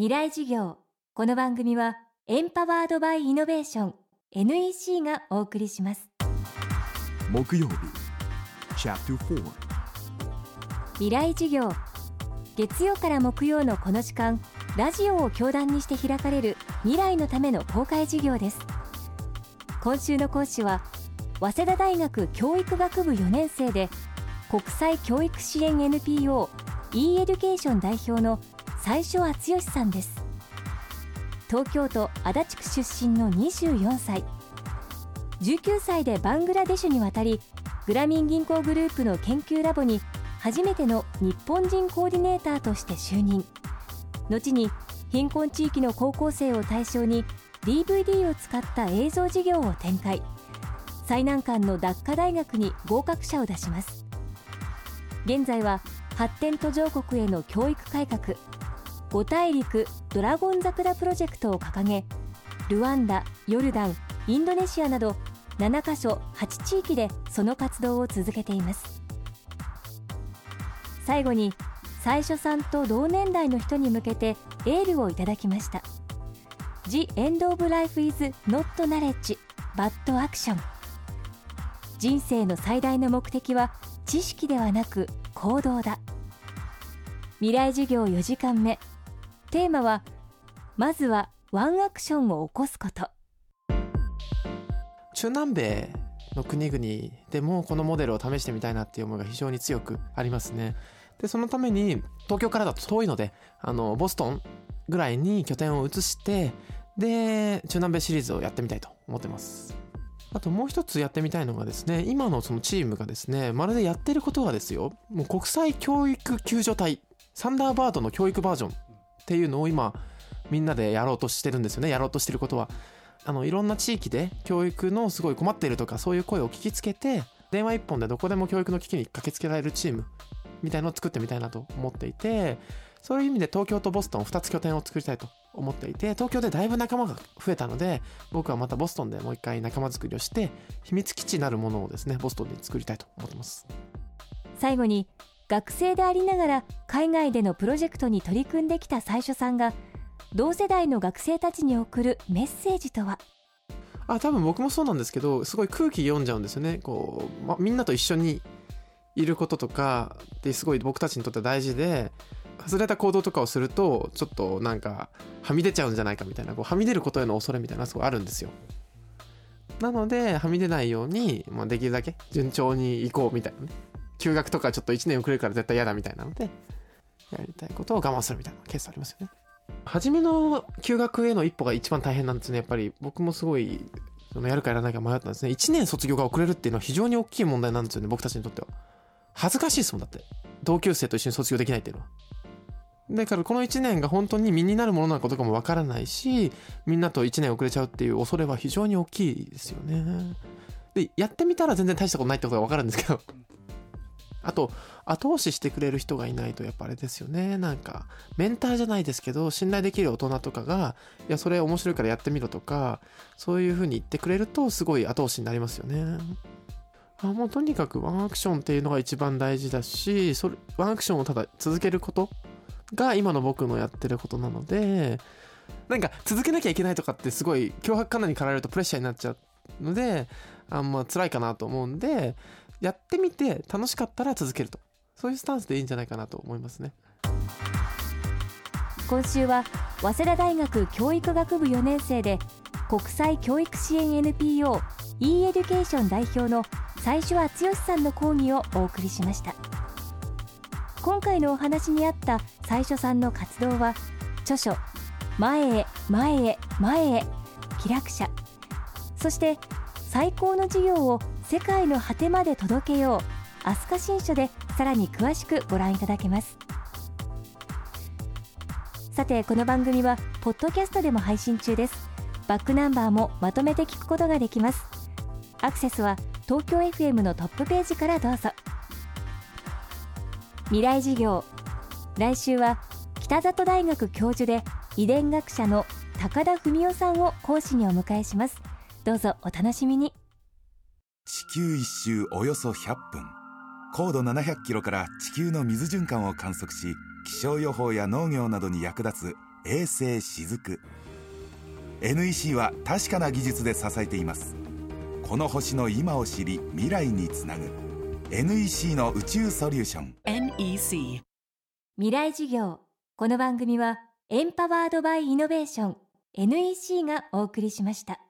未来事業。この番組はエンパワードバイイノベーション NEC がお送りします。木曜日 Chapter 4未来事業。月曜から木曜のこの時間ラジオを教壇にして開かれる未来のための公開事業です。今週の講師は早稲田大学教育学部4年生で国際教育支援 NPO e エデュケーション代表の最初敦義さんです。東京都足立区出身の24歳。19歳でバングラデシュに渡りグラミン銀行グループの研究ラボに初めての日本人コーディネーターとして就任。後に貧困地域の高校生を対象に DVD を使った映像授業を展開。最難関のダッカ大学に合格者を出します。現在は発展途上国への教育改革。五大陸ドラゴン桜プロジェクトを掲げルワンダヨルダンインドネシアなど7カ所8地域でその活動を続けています。最後に最初さんと同年代の人に向けてエールをいただきました。The end of life is not knowledge but action 人生の最大の目的は知識ではなく行動だ。未来授業4時間目。テーマはまずはワンアクションを起こすこと。中南米の国々でもこのモデルを試してみたいなっていう思いが非常に強くありますね。でそのために東京からだと遠いのであのボストンぐらいに拠点を移してで中南米シリーズをやってみたいと思ってます。あともう一つやってみたいのがですね今のそのチームがですねまるでやってることがですよ。もう国際教育救助隊サンダーバードの教育バージョンっていうのを今みんなでやろうとしてるんですよね。やろうとしてることは。あのいろんな地域で教育のすごい困っているとかそういう声を聞きつけて電話一本でどこでも教育の危機に駆けつけられるチームみたいのを作ってみたいなと思っていてそういう意味で東京とボストン2つ拠点を作りたいと思っていて東京でだいぶ仲間が増えたので僕はまたボストンでもう一回仲間作りをして秘密基地なるものをですねボストンに作りたいと思ってます。最後に学生でありながら海外でのプロジェクトに取り組んできた最初さんが同世代の学生たちに送るメッセージとは？あ多分僕もそうなんですけどすごい空気読んじゃうんですよね。こう、ま、みんなと一緒にいることとかってすごい僕たちにとって大事で外れた行動とかをするとちょっとなんかはみ出ちゃうんじゃないかみたいなこうはみ出ることへの恐れみたいなすごいあるんですよ。なのではみ出ないように、まあ、できるだけ順調に行こうみたいなね。休学とかちょっと1年遅れるから絶対嫌だみたいなのでやりたいことを我慢するみたいなケースありますよね。初めの休学への一歩が一番大変なんですね。やっぱり僕もすごいそのやるかやらないか迷ったんですね。1年卒業が遅れるっていうのは非常に大きい問題なんですよね。僕たちにとっては。恥ずかしいですもんだって。同級生と一緒に卒業できないっていうのは。だからこの1年が本当に身になるものなのかどうかもわからないしみんなと1年遅れちゃうっていう恐れは非常に大きいですよね。でやってみたら全然大したことないってことがわかるんですけど。あと後押ししてくれる人がいないとやっぱあれですよね。なんかメンターじゃないですけど信頼できる大人とかがいやそれ面白いからやってみろとかそういう風に言ってくれるとすごい後押しになりますよね。あもうとにかくワンアクションっていうのが一番大事だしそれワンアクションをただ続けることが今の僕のやってることなのでなんか続けなきゃいけないとかってすごい脅迫観念に駆られるとプレッシャーになっちゃうのであんま辛いかなと思うんでやってみて楽しかったら続けると。そういうスタンスでいいんじゃないかなと思いますね。今週は早稲田大学教育学部4年生で国際教育支援 NPO e エデュケーション代表の最初は剛さんの講義をお送りしました。今回のお話にあった税所さんの活動は著書前へ前へ前へ木楽舎。そして最高の授業を世界の果てまで届けよう。飛鳥新社でさらに詳しくご覧いただけます。さてこの番組はポッドキャストでも配信中です。バックナンバーもまとめて聞くことができます。アクセスは東京 FM のトップページからどうぞ。未来事業。来週は北里大学教授で遺伝学者の高田文夫さんを講師にお迎えします。どうぞお楽しみに。地球一周およそ100分。高度700キロから地球の水循環を観測し気象予報や農業などに役立つ衛星しずく。NEC は確かな技術で支えています。この星の今を知り未来につなぐ。NEC の宇宙ソリューション。NEC 未来事業。この番組はエンパワードバイイノベーション。NEC がお送りしました。